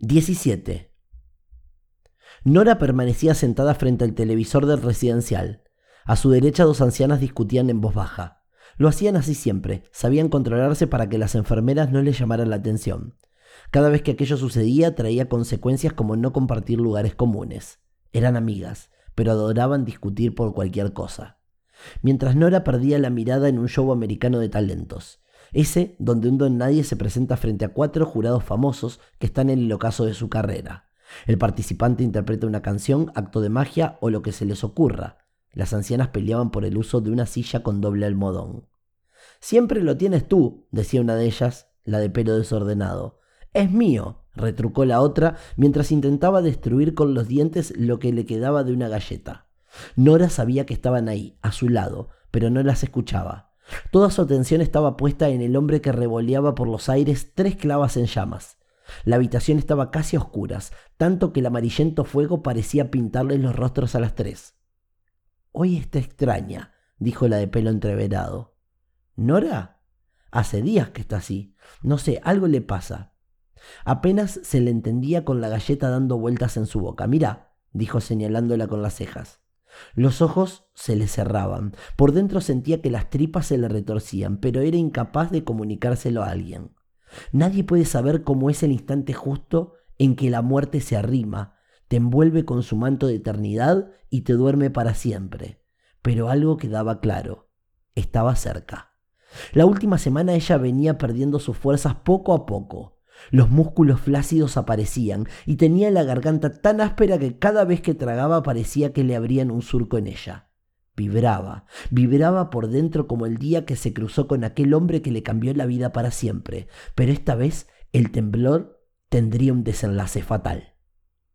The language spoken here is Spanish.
17. Nora permanecía sentada frente al televisor del residencial. A su derecha dos ancianas discutían en voz baja. Lo hacían así siempre, sabían controlarse para que las enfermeras no les llamaran la atención. Cada vez que aquello sucedía traía consecuencias como no compartir lugares comunes. Eran amigas, pero adoraban discutir por cualquier cosa. Mientras Nora perdía la mirada en un show americano de talentos, ese donde un don nadie se presenta frente a cuatro jurados famosos que están en el ocaso de su carrera. El participante interpreta una canción, acto de magia o lo que se les ocurra. Las ancianas peleaban por el uso de una silla con doble almohadón. Siempre lo tienes tú, decía una de ellas, la de pelo desordenado. Es mío, retrucó la otra mientras intentaba destruir con los dientes lo que le quedaba de una galleta. Nora sabía que estaban ahí, a su lado, pero no las escuchaba. Toda su atención estaba puesta en el hombre que revoleaba por los aires tres clavas en llamas. La habitación estaba casi a oscuras, tanto que el amarillento fuego parecía pintarles los rostros a las tres. Hoy está extraña, dijo la de pelo entreverado. ¿Nora? Hace días que está así. No sé, algo le pasa. Apenas se le entendía con la galleta dando vueltas en su boca. Mira, dijo señalándola con las cejas. Los ojos se le cerraban. Por dentro sentía que las tripas se le retorcían, pero era incapaz de comunicárselo a alguien. Nadie puede saber cómo es el instante justo en que la muerte se arrima, te envuelve con su manto de eternidad y te duerme para siempre. Pero algo quedaba claro, estaba cerca. La última semana ella venía perdiendo sus fuerzas poco a poco. Los músculos flácidos aparecían y tenía la garganta tan áspera que cada vez que tragaba parecía que le abrían un surco en ella. Vibraba, vibraba por dentro como el día que se cruzó con aquel hombre que le cambió la vida para siempre, pero esta vez el temblor tendría un desenlace fatal.